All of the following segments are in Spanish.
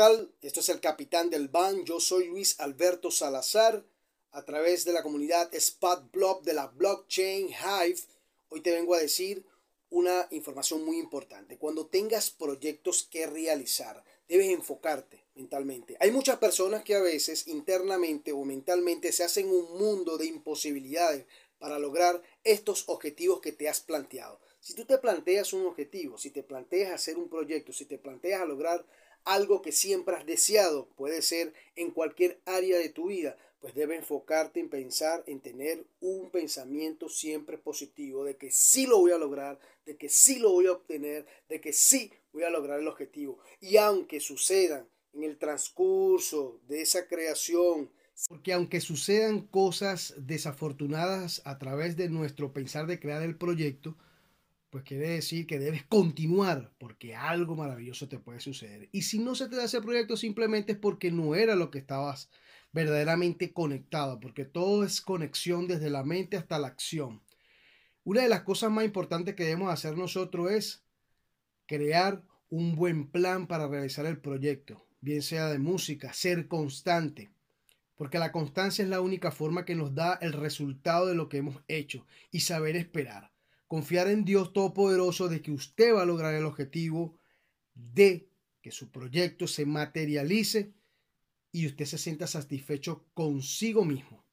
tal? Esto es el capitán del ban. Yo soy Luis Alberto Salazar a través de la comunidad Spot Block de la blockchain Hive. Hoy te vengo a decir una información muy importante. Cuando tengas proyectos que realizar, debes enfocarte mentalmente. Hay muchas personas que a veces internamente o mentalmente se hacen un mundo de imposibilidades para lograr estos objetivos que te has planteado. Si tú te planteas un objetivo, si te planteas hacer un proyecto, si te planteas lograr algo que siempre has deseado, puede ser en cualquier área de tu vida, pues debe enfocarte en pensar, en tener un pensamiento siempre positivo, de que sí lo voy a lograr, de que sí lo voy a obtener, de que sí voy a lograr el objetivo. Y aunque sucedan en el transcurso de esa creación, porque aunque sucedan cosas desafortunadas a través de nuestro pensar de crear el proyecto, pues quiere decir que debes continuar porque algo maravilloso te puede suceder. Y si no se te da ese proyecto simplemente es porque no era lo que estabas verdaderamente conectado, porque todo es conexión desde la mente hasta la acción. Una de las cosas más importantes que debemos hacer nosotros es crear un buen plan para realizar el proyecto, bien sea de música, ser constante, porque la constancia es la única forma que nos da el resultado de lo que hemos hecho y saber esperar confiar en Dios Todopoderoso de que usted va a lograr el objetivo de que su proyecto se materialice y usted se sienta satisfecho consigo mismo.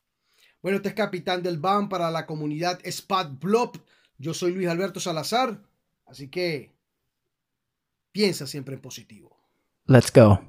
Bueno, este es capitán del BAM para la comunidad Spot Blob. Yo soy Luis Alberto Salazar, así que piensa siempre en positivo. Let's go.